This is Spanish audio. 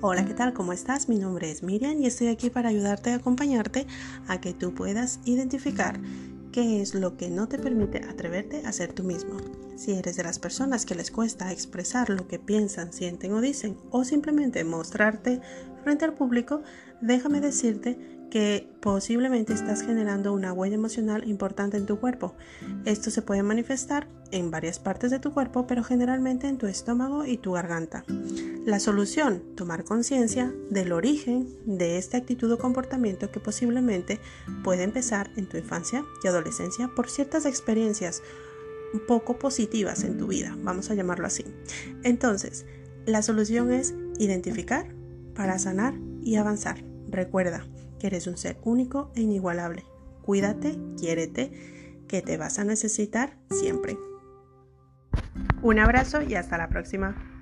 Hola, ¿qué tal? ¿Cómo estás? Mi nombre es Miriam y estoy aquí para ayudarte y acompañarte a que tú puedas identificar qué es lo que no te permite atreverte a ser tú mismo. Si eres de las personas que les cuesta expresar lo que piensan, sienten o dicen, o simplemente mostrarte frente al público, déjame decirte que posiblemente estás generando una huella emocional importante en tu cuerpo. Esto se puede manifestar en varias partes de tu cuerpo, pero generalmente en tu estómago y tu garganta. La solución, tomar conciencia del origen de esta actitud o comportamiento que posiblemente puede empezar en tu infancia y adolescencia por ciertas experiencias poco positivas en tu vida, vamos a llamarlo así. Entonces, la solución es identificar para sanar y avanzar. Recuerda que eres un ser único e inigualable. Cuídate, quiérete, que te vas a necesitar siempre. Un abrazo y hasta la próxima.